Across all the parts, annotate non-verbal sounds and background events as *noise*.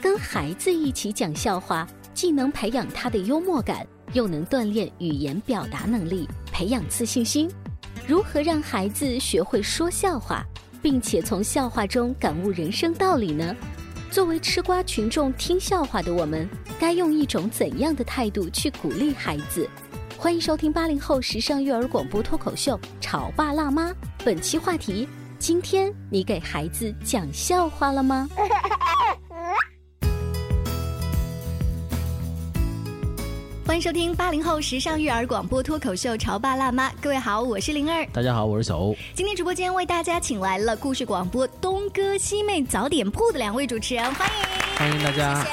跟孩子一起讲笑话，既能培养他的幽默感，又能锻炼语言表达能力，培养自信心。如何让孩子学会说笑话，并且从笑话中感悟人生道理呢？作为吃瓜群众，听笑话的我们，该用一种怎样的态度去鼓励孩子？欢迎收听八零后时尚育儿广播脱口秀《潮爸辣妈》，本期话题：今天你给孩子讲笑话了吗？*laughs* 欢迎收听八零后时尚育儿广播脱口秀《潮爸辣妈》，各位好，我是灵儿，大家好，我是小欧。今天直播间为大家请来了故事广播东哥西妹早点铺的两位主持人，欢迎，欢迎大家，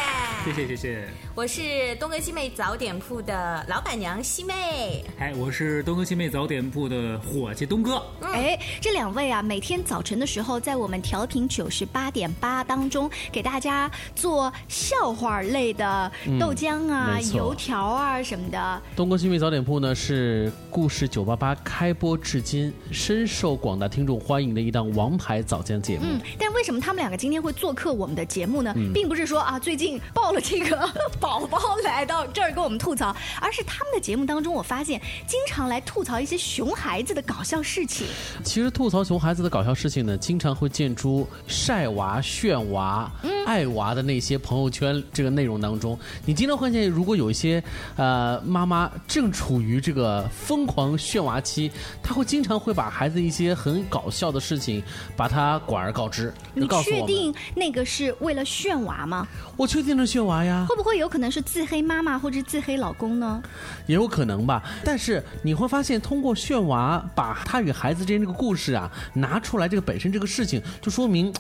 谢谢谢谢。我是东哥西妹早点铺的老板娘西妹，哎，我是东哥西妹早点铺的伙计东哥。哎，这两位啊，每天早晨的时候，在我们调频九十八点八当中，给大家做笑话类的豆浆啊、油条啊什么的。东哥西妹早点铺呢，是故事九八八开播至今深受广大听众欢迎的一档王牌早间节目。嗯，但为什么他们两个今天会做客我们的节目呢？并不是说啊，最近爆了这个。宝宝来到这儿跟我们吐槽，而是他们的节目当中，我发现经常来吐槽一些熊孩子的搞笑事情。其实吐槽熊孩子的搞笑事情呢，经常会见出晒娃、炫娃、爱娃的那些朋友圈这个内容当中。你经常会发现，如果有一些呃妈妈正处于这个疯狂炫娃期，她会经常会把孩子一些很搞笑的事情，把他广而告之。你确定那个是为了炫娃吗？我确定是炫娃呀。会不会有？可能是自黑妈妈或者自黑老公呢，也有可能吧。但是你会发现，通过炫娃把他与孩子之间这个故事啊拿出来，这个本身这个事情就说明。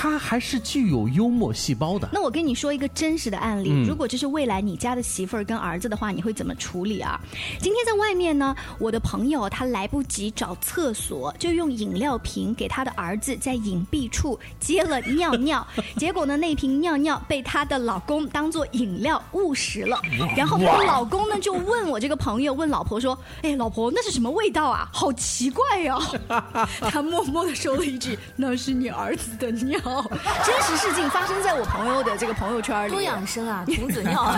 他还是具有幽默细胞的。那我跟你说一个真实的案例，如果这是未来你家的媳妇儿跟儿子的话，你会怎么处理啊？今天在外面呢，我的朋友他来不及找厕所，就用饮料瓶给他的儿子在隐蔽处接了尿尿，*laughs* 结果呢，那瓶尿尿被他的老公当做饮料误食了。然后他老公呢就问我这个朋友，问老婆说：“哎，老婆，那是什么味道啊？好奇怪呀！”他默默的说了一句：“那是你儿子的尿。” *laughs* 真实事情发生在我朋友的这个朋友圈里。多养生啊，童子尿。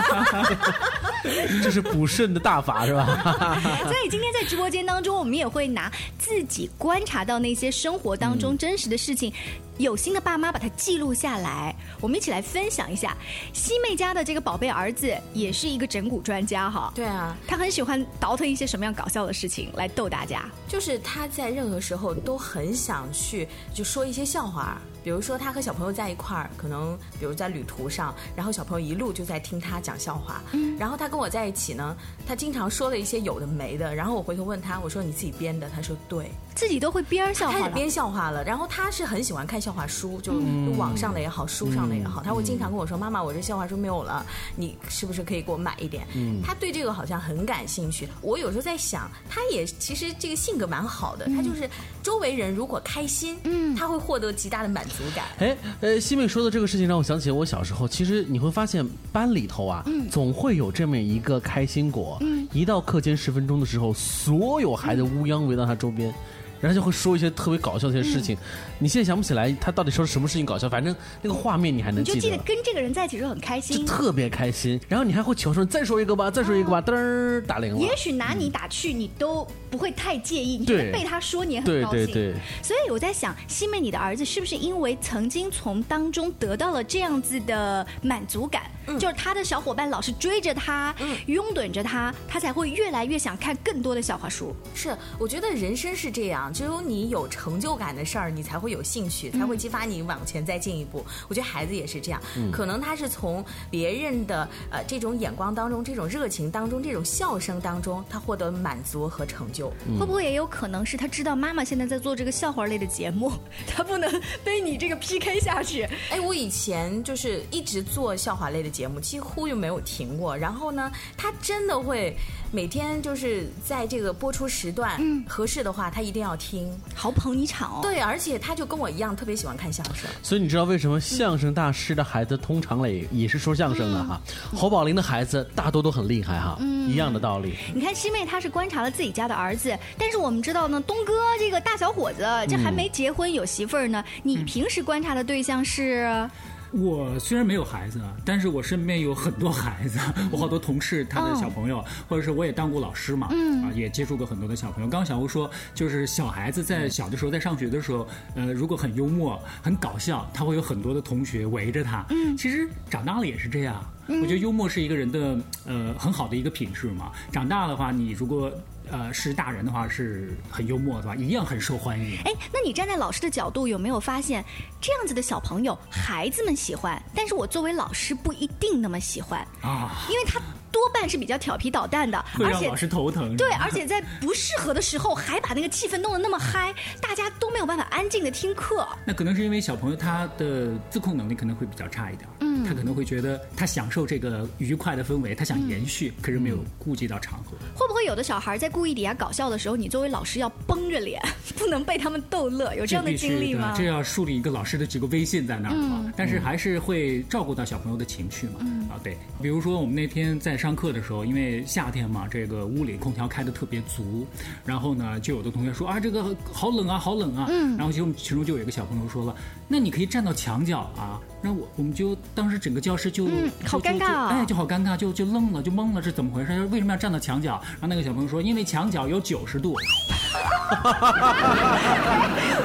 *laughs* 这是补肾的大法是吧？*laughs* 所以今天在直播间当中，我们也会拿自己观察到那些生活当中真实的事情。有心的爸妈把它记录下来，我们一起来分享一下。西妹家的这个宝贝儿子也是一个整蛊专家哈。对啊，他很喜欢倒腾一些什么样搞笑的事情来逗大家。就是他在任何时候都很想去就说一些笑话，比如说他和小朋友在一块儿，可能比如在旅途上，然后小朋友一路就在听他讲笑话。嗯。然后他跟我在一起呢，他经常说了一些有的没的，然后我回头问他，我说你自己编的？他说对，自己都会编笑话。开始编笑话了，然后他是很喜欢看。笑话书就网上的也好，书上的也好，他会经常跟我说：“妈妈，我这笑话书没有了，你是不是可以给我买一点？”他对这个好像很感兴趣。我有时候在想，他也其实这个性格蛮好的，他就是周围人如果开心，嗯，他会获得极大的满足感。哎，呃，西妹说的这个事情让我想起我小时候。其实你会发现班里头啊，总会有这么一个开心果。一到课间十分钟的时候，所有孩子乌泱围到他周边。然后就会说一些特别搞笑的一些事情。你现在想不起来他到底说了什么事情搞笑，反正那个画面你还能记得你就记得。跟这个人在一起时候很开心。就特别开心，然后你还会求说再说一个吧，再说一个吧，噔儿打铃了。也许拿你打趣，你都不会太介意，你觉对得被他说你也很对高兴。对对，所以我在想，西妹，你的儿子是不是因为曾经从当中得到了这样子的满足感，就是他的小伙伴老是追着他，拥趸着他，他才会越来越想看更多的笑话书。是，我觉得人生是这样，只有你有成就感的事儿，你才会有兴趣，才会激发你往前再进一步。我觉得孩子也是这样，可能他是从别人的呃这种眼光当中、这种热情当中、这种笑声当中，他获得满足和成就。会不会也有可能是他知道妈妈现在在做这个笑话类的节目，*laughs* 他不能被你这个 PK 下去？哎，我以前就是一直做笑话类的节目，几乎就没有停过。然后呢，他真的会每天就是在这个播出时段，嗯合适的话他一定要听。好捧你场哦。对，而且他就跟我一样，特别喜欢看相声。所以你知道为什么相声大师的孩子通常嘞也是说相声的哈？侯宝林的孩子大多都很厉害哈，一样的道理。你看西妹，她是观察了自己家的儿子，但是我们知道呢，东哥这个大小伙子，这还没结婚有媳妇儿呢。你平时观察的对象是？我虽然没有孩子，啊，但是我身边有很多孩子，我好多同事他的小朋友，或者是我也当过老师嘛，啊，也接触过很多的小朋友。刚刚小吴说，就是小孩子在小的时候，在上学的时候，呃，如果很幽默、很搞笑，他会有很多的同学围着他。嗯，其实长大了也是这样。我觉得幽默是一个人的呃很好的一个品质嘛。长大的话，你如果呃是大人的话，是很幽默的吧，一样很受欢迎。哎，那你站在老师的角度，有没有发现这样子的小朋友，孩子们喜欢，但是我作为老师不一定那么喜欢，啊，因为他多半是比较调皮捣蛋的，而且会让老师头疼。对，而且在不适合的时候还把那个气氛弄得那么嗨，大家都没有办法安静的听课。那可能是因为小朋友他的自控能力可能会比较差一点，嗯，他可能会觉得他享受这个愉快的氛围，他想延续，可是没有顾及到场合。会不会有的小孩在故意底下搞笑的时候，你作为老师要绷着脸，*laughs* 不能被他们逗乐？有这样的经历吗？这要树立一个老师的这个威信在那儿嘛。但是还是会照顾到小朋友的情绪嘛。啊，对，比如说我们那天在上课的时候，因为夏天嘛，这个屋里空调开的特别足，然后呢，就有的同学说啊，这个好冷啊，好冷啊。嗯。然后其中其中就有一个小朋友说了，那你可以站到墙角啊。那我我们就当时整个教室就、嗯好尴尬啊哎，就好尴尬，就就愣了，就懵了，是怎么回事？为什么要站到墙角？然后那个小朋友说，因为墙角有九十度。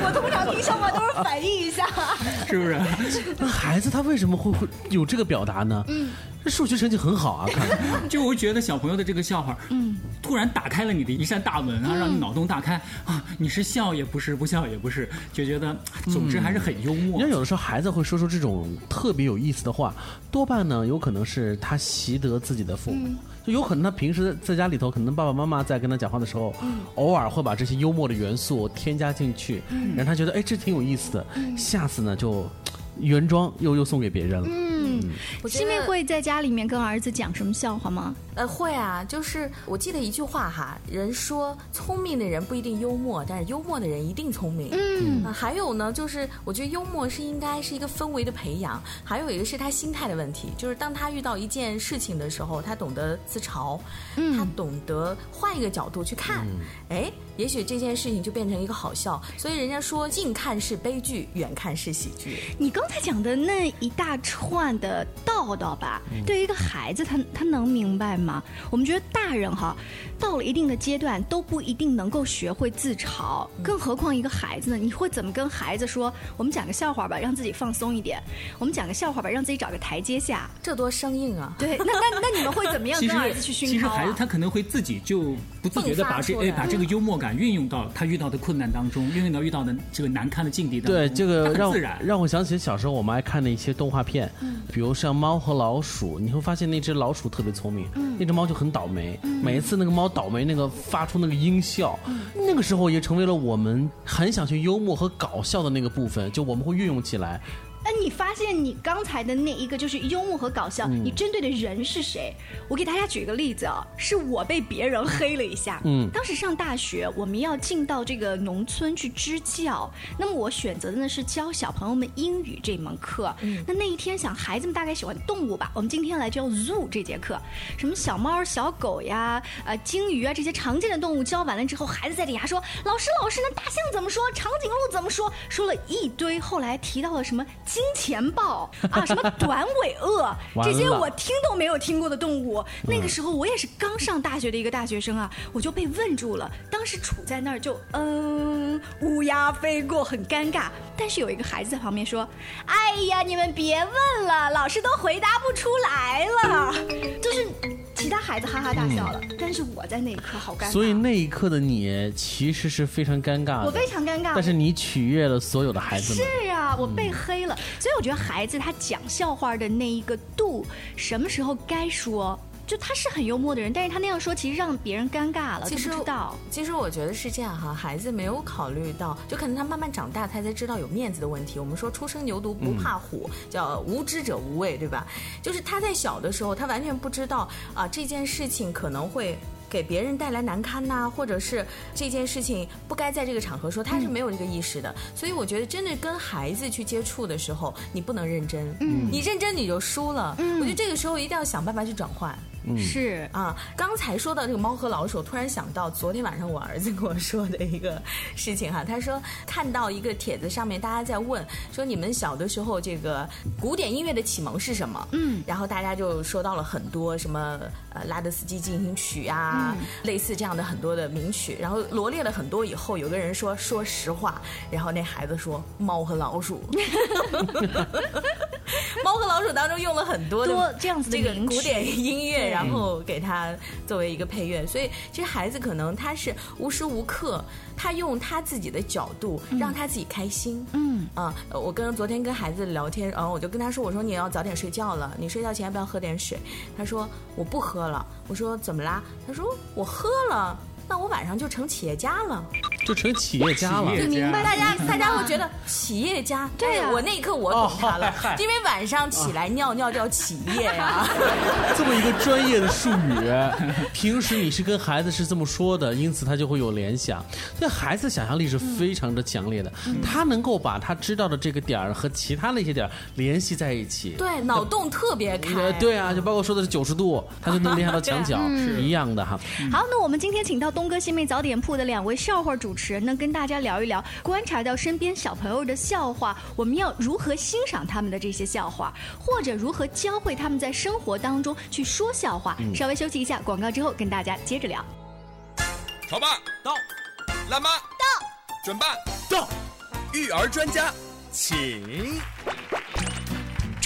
我通常听笑话都是反应一下。*laughs* 是不是？那孩子他为什么会会有这个表达呢？嗯，这数学成绩很好啊，看。*laughs* 就我觉得小朋友的这个笑话，嗯，突然打开了你的一扇大门啊，让你脑洞大开啊！你是笑也不是，不笑也不是，就觉得，总之还是很幽默你看，。有的时候孩子会说出这种特别有意思的话，多半呢有可能是他习得自己的父母，就有可能他平时在家里头，可能爸爸妈妈在跟他讲话的时候，偶尔会把这些幽默的元素添加进去，让他觉得哎这挺有意思的，下次呢就原装又又送给别人了。我觉西妹得会在家里面跟儿子讲什么笑话吗？呃，会啊，就是我记得一句话哈，人说聪明的人不一定幽默，但是幽默的人一定聪明。嗯、还有呢，就是我觉得幽默是应该是一个氛围的培养，还有一个是他心态的问题，就是当他遇到一件事情的时候，他懂得自嘲，他懂得换一个角度去看，哎、也许这件事情就变成一个好笑。所以人家说近看是悲剧，远看是喜剧。你刚才讲的那一大串的道道吧，对于一个孩子，他他能明白吗？我们觉得大人哈，到了一定的阶段都不一定能够学会自嘲，更何况一个孩子呢？你会怎么跟孩子说？我们讲个笑话吧，让自己放松一点；我们讲个笑话吧，让自己找个台阶下。这多生硬啊！对，那那那你们会怎么样跟儿子去熏陶其实孩子啊？他可能会自己就不自觉的把这哎把这个幽默感运用到他遇到的困难当中，运用到遇到的这个难堪的境地当中。对，这个让自然。让我想起小时候我们爱看的一些动画片，比如像猫和老鼠，你会发现那只老鼠特别聪明，那只猫就很倒霉，每一次那个猫倒霉那个发出那个音效，那个时候也成为了我们很想去幽默和搞笑的那个部分，就我们会运用起来。哎，你发现你刚才的那一个就是幽默和搞笑，你针对的人是谁？我给大家举个例子啊，是我被别人黑了一下。嗯，当时上大学，我们要进到这个农村去支教，那么我选择的呢是教小朋友们英语这门课。嗯，那那一天想孩子们大概喜欢动物吧，我们今天来教 zoo 这节课，什么小猫、小狗呀，呃，鲸鱼啊这些常见的动物教完了之后，孩子在底下说：“老师，老师，那大象怎么说？长颈鹿怎么说？”说了一堆，后来提到了什么金钱豹啊，什么短尾鳄，这些我听都没有听过的动物。那个时候我也是刚上大学的一个大学生啊，我就被问住了。当时处在那儿就嗯，乌鸦飞过，很尴尬。但是有一个孩子在旁边说：“哎呀，你们别问了，老师都回答不出来了。”就是其他孩子哈哈大笑了，但是我在那一刻好尴尬。所以那一刻的你其实是非常尴尬的，我非常尴尬。但是你取悦了所有的孩子们。是啊，我被黑了。所以我觉得孩子他讲笑话的那一个度，什么时候该说？就他是很幽默的人，但是他那样说其实让别人尴尬了。其实知道，其实我觉得是这样哈，孩子没有考虑到，就可能他慢慢长大，他才知道有面子的问题。我们说初生牛犊不怕虎，叫无知者无畏，对吧？就是他在小的时候，他完全不知道啊这件事情可能会。给别人带来难堪呐，或者是这件事情不该在这个场合说，他是没有这个意识的。所以我觉得，真的跟孩子去接触的时候，你不能认真，嗯你认真你就输了。我觉得这个时候一定要想办法去转换。是啊，刚才说到这个猫和老鼠，突然想到昨天晚上我儿子跟我说的一个事情哈，他说看到一个帖子上面大家在问说你们小的时候这个古典音乐的启蒙是什么？嗯，然后大家就说到了很多什么呃拉德斯基进行曲啊，类似这样的很多的名曲，然后罗列了很多以后，有个人说说实话，然后那孩子说猫和老鼠，*laughs* *laughs* 猫和老鼠当中用了很多的这样子这个古典音乐。然后给他作为一个配乐，所以其实孩子可能他是无时无刻，他用他自己的角度让他自己开心。嗯啊，我跟昨天跟孩子聊天，然后我就跟他说：“我说你要早点睡觉了，你睡觉前要不要喝点水？”他说：“我不喝了。”我说：“怎么啦？”他说：“我喝了。”那我晚上就成企业家了，就成企业家了。明白，大家大家会觉得企业家。对我那一刻我懂他了，因为晚上起来尿尿叫企业呀。*laughs* 这么一个专业的术语，平时你是跟孩子是这么说的，因此他就会有联想。所以孩子想象力是非常的强烈的，他能够把他知道的这个点儿和其他那些点儿联系在一起。对，脑洞特别开。对啊，就包括说的是九十度，他就能联想到墙角，是一样的哈。好，那我们今天请到。东哥新妹早点铺的两位笑话主持人呢，跟大家聊一聊，观察到身边小朋友的笑话，我们要如何欣赏他们的这些笑话，或者如何教会他们在生活当中去说笑话。稍微休息一下，广告之后跟大家接着聊。潮爸到，辣妈到，准爸到，育儿专家请。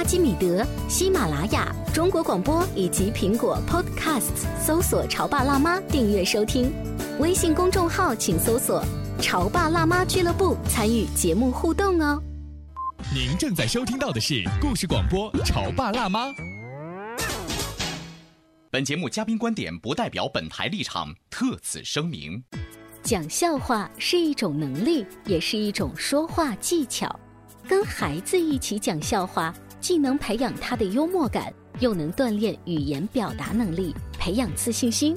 阿基米德、喜马拉雅、中国广播以及苹果 Podcasts，搜索“潮爸辣妈”订阅收听。微信公众号请搜索“潮爸辣妈俱乐部”，参与节目互动哦。您正在收听到的是故事广播《潮爸辣妈》。本节目嘉宾观点不代表本台立场，特此声明。讲笑话是一种能力，也是一种说话技巧。跟孩子一起讲笑话，既能培养他的幽默感，又能锻炼语言表达能力，培养自信心。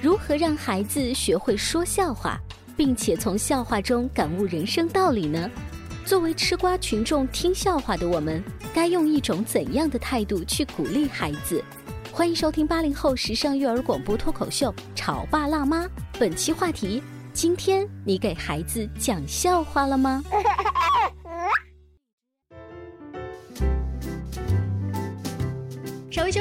如何让孩子学会说笑话，并且从笑话中感悟人生道理呢？作为吃瓜群众，听笑话的我们，该用一种怎样的态度去鼓励孩子？欢迎收听八零后时尚育儿广播脱口秀《潮爸辣妈》，本期话题。今天你给孩子讲笑话了吗？*laughs*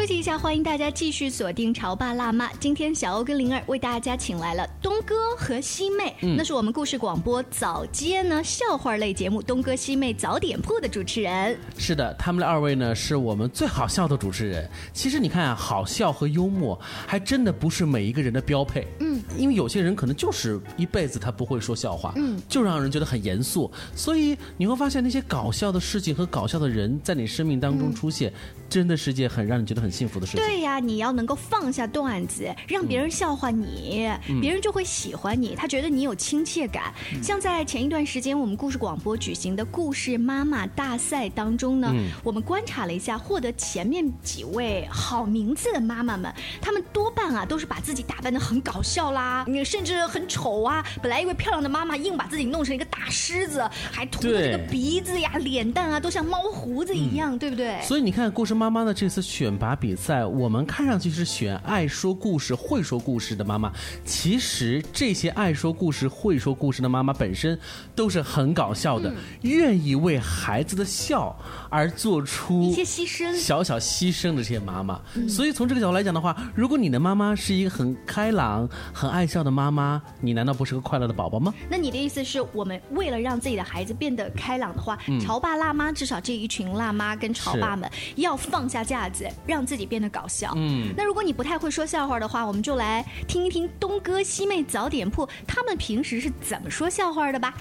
息息一下，欢迎大家继续锁定《潮爸辣妈》。今天小欧跟灵儿为大家请来了东哥和西妹，那是我们故事广播早间呢笑话类节目《东哥西妹早点铺》的主持人。是的，他们的二位呢是我们最好笑的主持人。其实你看啊，好笑和幽默还真的不是每一个人的标配。嗯，因为有些人可能就是一辈子他不会说笑话，嗯，就让人觉得很严肃。所以你会发现那些搞笑的事情和搞笑的人在你生命当中出现，真的是件很让你觉得很幸福的事情。对呀，你要能够放下段子，让别人笑话你，别人就会喜欢你，他觉得你有亲切感。像在前一段时间我们故事广播举行的故事妈妈大赛当中呢，我们观察了一下获得前面几位好名字的妈妈们，她们多半啊都是把自己打扮的很搞笑啦，甚至很丑啊。本来一位漂亮的妈妈硬把自己弄成一个大狮子，还涂的这个鼻子呀、脸蛋啊都像猫胡子一样，对不对？所以你看，故事妈妈的这次选拔比赛，我们看上去是选爱说故事、会说故事的妈妈，其实这些爱说故事、会说故事的妈妈本身都是很搞笑的，愿意为孩子的笑而做出一些牺牲、小小牺牲的这些妈妈。所以从这个角度来讲的话，如果你的妈妈是一个很开朗、很爱笑的妈妈，你难道不是个快乐的宝宝吗？那你的意思是我们为了让自己的孩子变得开朗的话，潮爸辣妈至少这一群辣妈跟潮爸们要放下架子，让自己变得搞笑。嗯，那如果你不太会说笑话的话，我们就来听一听东哥西妹早点铺他们平时是怎么说笑话的吧。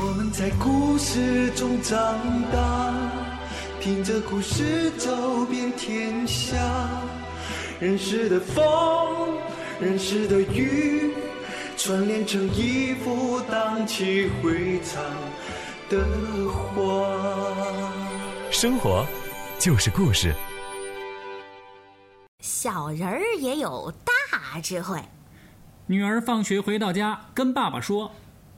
我们在故事中长大，听着故事走遍天下，认识的风，认识的雨，串联成一幅荡气回肠的画。生活就是故事。小人儿也有大智慧。女儿放学回到家，跟爸爸说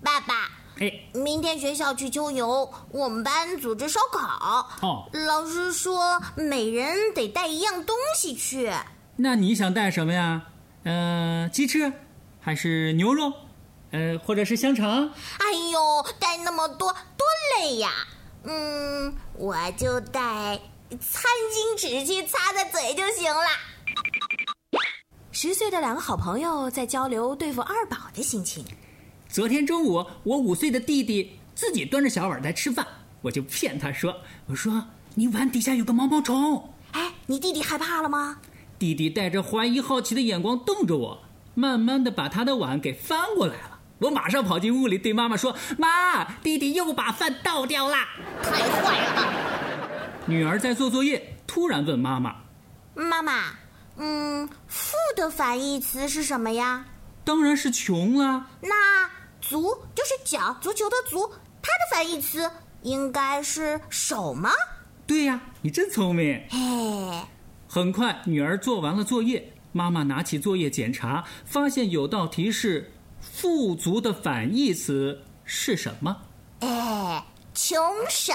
爸爸，：“哎，明天学校去秋游，我们班组织烧烤。哦，老师说每人得带一样东西去。那你想带什么呀？呃，鸡翅，还是牛肉？呃，或者是香肠？哎呦，带那么多多累呀！嗯，我就带餐巾纸去擦擦嘴就行了。十岁的两个好朋友在交流对付二宝的心情。昨天中午，我五岁的弟弟自己端着小碗在吃饭，我就骗他说：“我说你碗底下有个毛毛虫。哎，你弟弟害怕了吗？”弟弟带着怀疑好奇的眼光瞪着我，慢慢的把他的碗给翻过来了。我马上跑进屋里对妈妈说：“妈，弟弟又把饭倒掉了！”太坏了！女儿在做作业，突然问妈妈妈妈，嗯，富的反义词是什么呀？：“当然是穷啦。那足就是脚，足球的足，它的反义词应该是手吗？”对呀，你真聪明。嘿，很快，女儿做完了作业，妈妈拿起作业检查，发现有道题是“富足”的反义词是什么？哎，穷手。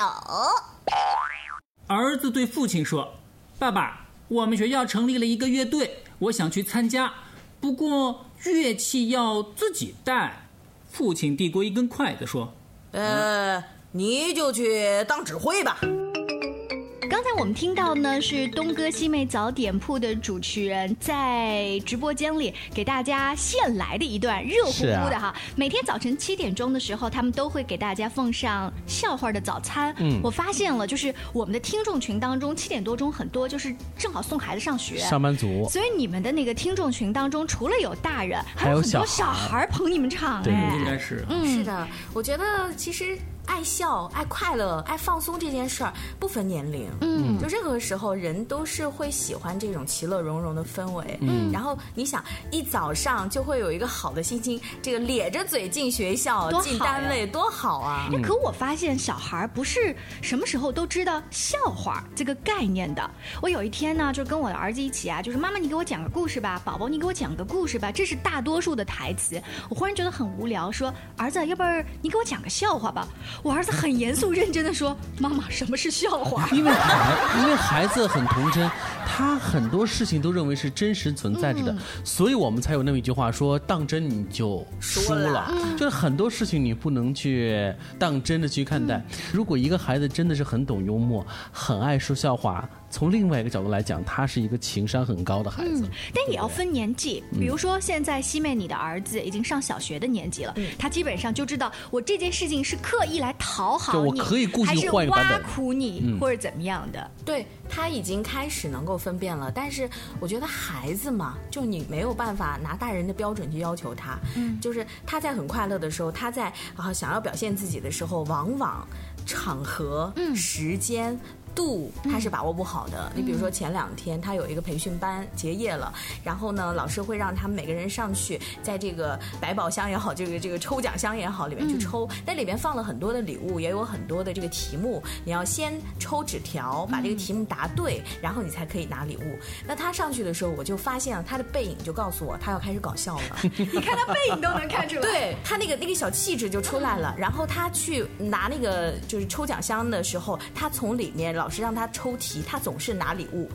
儿子对父亲说：“爸爸，我们学校成立了一个乐队，我想去参加，不过乐器要自己带。”父亲递过一根筷子说呃，你就去当指挥吧。刚才我们听到呢，是东哥西妹早点铺的主持人在直播间里给大家现来的一段热乎乎的哈。每天早晨七点钟的时候，他们都会给大家奉上笑话的早餐。嗯，我发现了，就是我们的听众群当中，七点多钟很多就是正好送孩子上学，上班族。所以你们的那个听众群当中，除了有大人，还还有有很多小小孩儿捧你们场对哎。应该是。是的，我觉得其实爱笑、爱快乐、爱放松这件事儿不分年龄，嗯，就任何时候人都是会喜欢这种其乐融融的氛围，嗯，然后你想一早上就会有一个好的心情，这个咧着嘴进学校、进单位多好啊！哎，可我发现小孩儿不是什么时候都知道笑话这个概念的。我有一天呢，就跟我的儿子一起啊，就是妈妈你给我讲个故事吧，宝宝你给我讲个故事吧，这是大多数的台词。我忽然觉得很无聊，说儿子，要不然你给我讲个笑话吧。我儿子很严肃认真的说，妈妈什么是笑话？因为孩，因为孩子很童真，他很多事情都认为是真实存在着的，所以我们才有那么一句话说：当真你就输了。就是很多事情你不能去当真的去看待。如果一个孩子真的是很懂幽默，很爱说笑话，从另外一个角度来讲，他是一个情商很高的孩子。嗯，但也要分年纪，比如说现在西妹你的儿子已经上小学的年纪了，他基本上就知道我这件事情是刻意来讨好你，可以故意还是换一个版挖苦你、嗯或者怎么样的。对他已经开始能够分辨了，但是我觉得孩子嘛，就你没有办法拿大人的标准去要求他。嗯就是他在很快乐的时候，他在啊想要表现自己的时候，往往场合、时间。度他是把握不好的。你比如说前两天他有一个培训班结业了，然后呢，老师会让他们每个人上去，在这个百宝箱也好，这个这个抽奖箱也好里面去抽，那里面放了很多的礼物，也有很多的这个题目，你要先抽纸条，把这个题目答对，然后你才可以拿礼物。那他上去的时候，我就发现了他的背影，就告诉我他要开始搞笑了。你看他背影都能看出来，*laughs* 对他那个那个小气质就出来了。然后他去拿那个就是抽奖箱的时候，他从里面老师让他抽题，他总是拿礼物，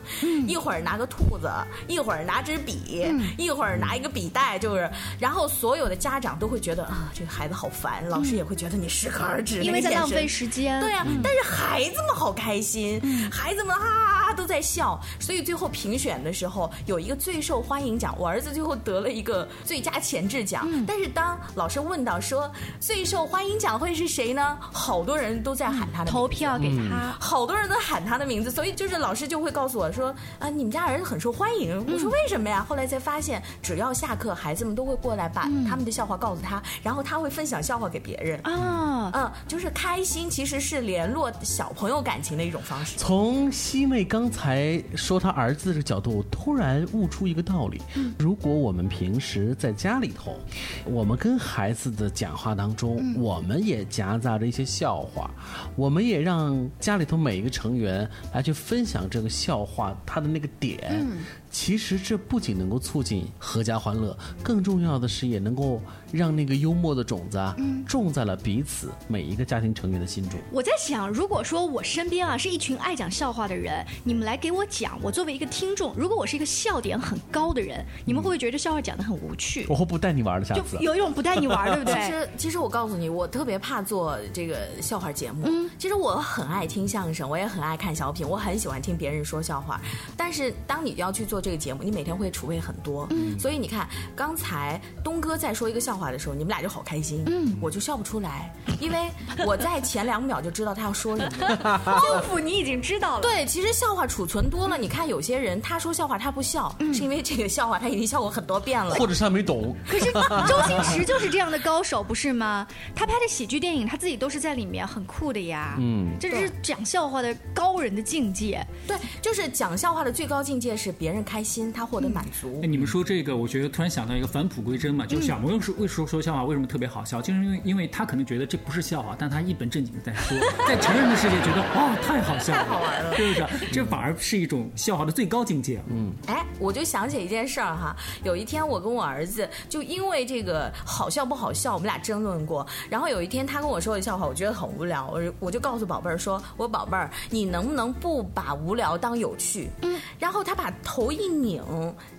一会儿拿个兔子，一会儿拿支笔，一会儿拿一个笔袋，就是，然后所有的家长都会觉得啊，这个孩子好烦，老师也会觉得你适可而止，因为在浪费时间。对呀、嗯。但是孩子们好开心，孩子们哈哈哈都在笑，所以最后评选的时候有一个最受欢迎奖，我儿子最后得了一个最佳前置奖。嗯。但是当老师问到说最受欢迎奖会是谁呢？好多人都在喊他投票给他。好多人都喊他的名字，所以就是老师就会告诉我说啊，你们家儿子很受欢迎。我说为什么呀？后来才发现，只要下课，孩子们都会过来把他们的笑话告诉他，然后他会分享笑话给别人。啊，嗯，就是开心，其实是联络小朋友感情的一种方式。从西妹刚才说她儿子的角度，我突然悟出一个道理：如果我们平时在家里头，我们跟孩子的讲话当中，我们也夹杂着一些笑话，我们也让家里头每一个成成员来去分享这个笑话他的那个点。其实这不仅能够促进阖家欢乐，更重要的是也能够让那个幽默的种子啊，种在了彼此每一个家庭成员的心中。我在想，如果说我身边啊是一群爱讲笑话的人，你们来给我讲，我作为一个听众，如果我是一个笑点很高的人，你们会不会觉得这笑话讲的很无趣？我会不带你玩了，下就次。有一种不带你玩，对不对其？实，*laughs* 其实我告诉你，我特别怕做这个笑话节目。嗯其实我很爱听相声，我也很爱看小品，我很喜欢听别人说笑话。但是当你要去做这个节目，你每天会储备很多。所以你看，刚才东哥在说一个笑话的时候，你们俩就好开心，我就笑不出来，因为我在前两秒就知道他要说什么。包袱你已经知道了。对，其实笑话储存多了，你看有些人他说笑话他不笑，是因为这个笑话他已经笑过很多遍了。或者是他没懂。可是 *laughs* 周星驰就是这样的高手，不是吗？他拍的喜剧电影，他自己都是在里面很酷的呀。嗯这是讲笑话的高人的境界。对，就是讲笑话的最高境界是别人开心，他获得满足。哎，你们说这个，我觉得突然想到一个返璞归真嘛，就是小朋友是为说说笑话为什么特别好笑，就是因为因为他可能觉得这不是笑话，但他一本正经的在说，*laughs* 在成人的世界觉得哇太好笑了，太好玩了，是不是？这反而是一种笑话的最高境界。嗯，哎，我就想起一件事儿哈，有一天我跟我儿子就因为这个好笑不好笑，我们俩争论过。然后有一天他跟我说的笑话，我觉得很无聊，我我就告诉宝贝儿说：“我宝贝儿，你能不能不把无聊当有趣？”嗯，然后他把头一拧，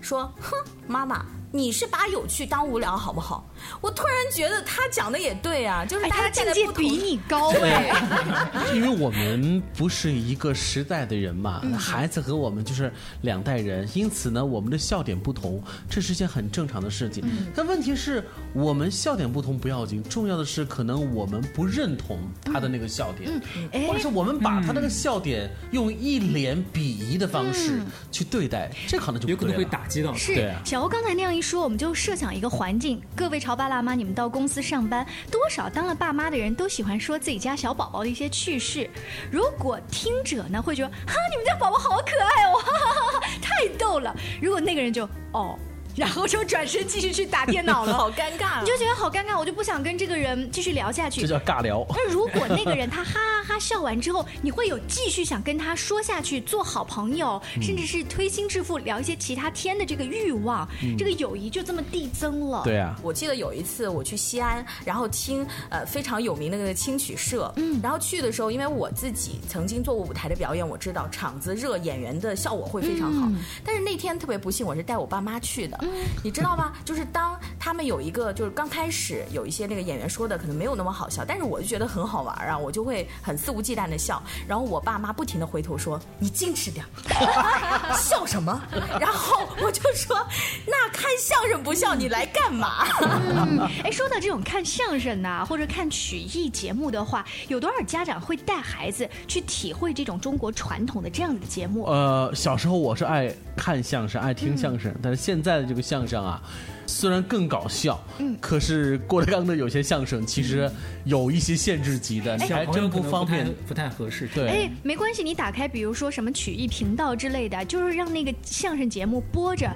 说：“哼，妈妈。”你是把有趣当无聊好不好？我突然觉得他讲的也对啊，就是哎，大他的境界比你高哎。因为我们不是一个时代的人嘛，孩子和我们就是两代人，因此呢，我们的笑点不同，这是件很正常的事情。但问题是我们笑点不同不要紧，重要的是可能我们不认同他的那个笑点，哎或者是我们把他那个笑点用一脸鄙夷的方式去对待，这可能就有可能会。打击到。对是啊小欧刚才那样一说，我们就设想一个环境，各位潮爸辣妈，你们到公司上班，多少当了爸妈的人都喜欢说自己家小宝宝的一些趣事。如果听者呢会觉得，哈，你们家宝宝好可爱哦，哈哈哈哈，太逗了。如果那个人就哦。然后就转身继续去打电脑了，*laughs* 好尴尬啊你就觉得好尴尬，我就不想跟这个人继续聊下去。这叫尬聊。那如果那个人他哈哈哈笑完之后，你会有继续想跟他说下去，做好朋友，甚至是推心置腹聊一些其他天的这个欲望，这个友谊就这么递增了。对啊，我记得有一次我去西安，然后听呃非常有名的那个青曲社，嗯，然后去的时候，因为我自己曾经做过舞台的表演，我知道场子热，演员的效果会非常好。但是那天特别不幸，我是带我爸妈去的，你知道吗？就是当他们有一个，就是刚开始有一些那个演员说的可能没有那么好笑，但是我就觉得很好玩啊，我就会很肆无忌惮的笑。然后我爸妈不停的回头说：“你矜持点儿，*laughs* 笑什么？” *laughs* 然后我就说：“那看相声不笑，你来干嘛？”嗯，*laughs* 哎，说到这种看相声呐、或者看曲艺节目的话，有多少家长会带孩子去体会这种中国传统的这样的节目？呃，小时候我是爱看相声，爱听相声，但是现在的这个个相声啊，虽然更搞笑，嗯可是郭德纲的有些相声其实有一些限制级的，你还真不方便。不太合适。对，哎，没关系，你打开比如说什么曲艺频道之类的，就是让那个相声节目播着。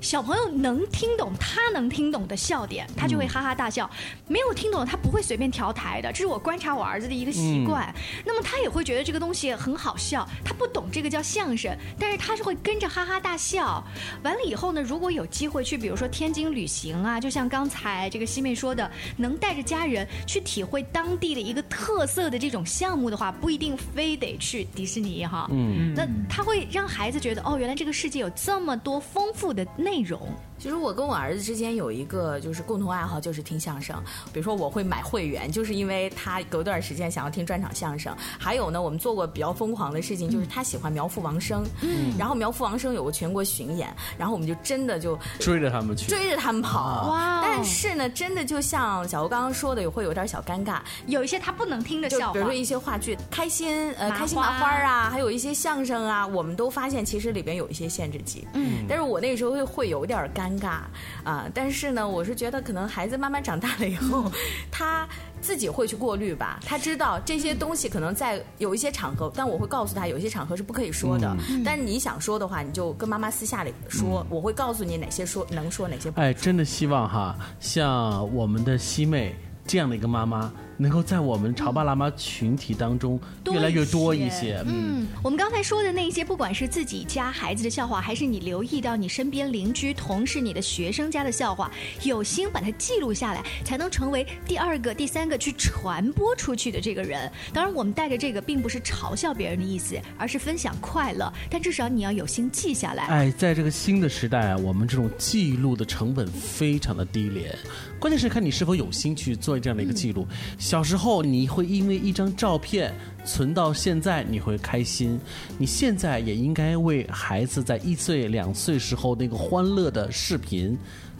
小朋友能听懂他能听懂的笑点，他就会哈哈大笑；没有听懂，他不会随便调台的。这是我观察我儿子的一个习惯。那么他也会觉得这个东西很好笑，他不懂这个叫相声，但是他是会跟着哈哈大笑。完了以后呢，如果有机会去，比如说天津旅行啊，就像刚才这个西妹说的，能带着家人去体会当地的一个特色的这种项目的话，不一定非得去迪士尼哈。嗯，那他会让孩子觉得哦，原来这个世界有这么多丰富的内容。其实我跟我儿子之间有一个就是共同爱好，就是听相声。比如说我会买会员，就是因为他隔段时间想要听专场相声。还有呢，我们做过比较疯狂的事情，就是他喜欢苗阜王声，嗯，然后苗阜王声有个全国巡演，然后我们就真的就追着他们去，追着他们跑。哇哦但是呢，真的就像小欧刚刚说的，也会有点小尴尬。有一些他不能听的笑话，就比如说一些话剧，开心呃开心麻花啊，还有一些相声啊，我们都发现其实里边有一些限制级。嗯，但是我那个时候会会有点尴尬啊、但是呢，我是觉得可能孩子慢慢长大了以后，*laughs* 他自己会去过滤吧。他知道这些东西可能在有一些场合，但我会告诉他，有一些场合是不可以说的。但是你想说的话，你就跟妈妈私下里说，我会告诉你哪些说能说，哪些不。真的希望哈，像我们的西妹这样的一个妈妈，能够在我们潮爸辣妈群体当中越来越多一一些。嗯，嗯，我们刚才说的那些，不管是自己家孩子的笑话，还是你留意到你身边邻居、同事、你的学生家的笑话，有心把它记录下来，才能成为第二个、第三个去传播出去的这个人。当然，我们带着这个并不是嘲笑别人的意思，而是分享快乐。但至少你要有心记下来。哎，在这个新的时代啊，我们这种记录的成本非常的低廉，关键是看你是否有心去做这样的一个记录。小时候你会因为一张照片存到现在，你会开心。你现在也应该为孩子在一岁、两岁时候那个欢乐的视频。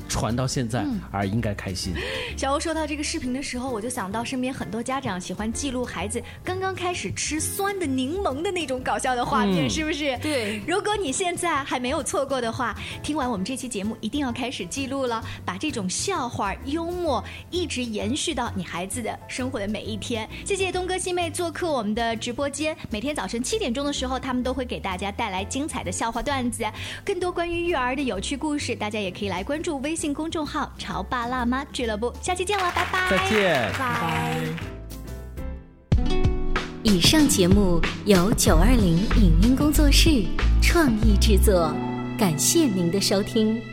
传到现在而应该开心，小欧说到这个视频的时候，我就想到身边很多家长喜欢记录孩子刚刚开始吃酸的柠檬的那种搞笑的画面，嗯是不是？对如果你现在还没有错过的话，听完我们这期节目一定要开始记录了，把这种笑话、幽默一直延续到你孩子的生活的每一天。谢谢东哥西妹做客我们的直播间，每天早晨七点钟的时候，他们都会给大家带来精彩的笑话段子，更多关于育儿的有趣故事，大家也可以来关注微信公众号“潮爸辣妈俱乐部”。下期见了，拜拜。再见。拜拜。以上节目由九二零影音工作室创意制作，感谢您的收听。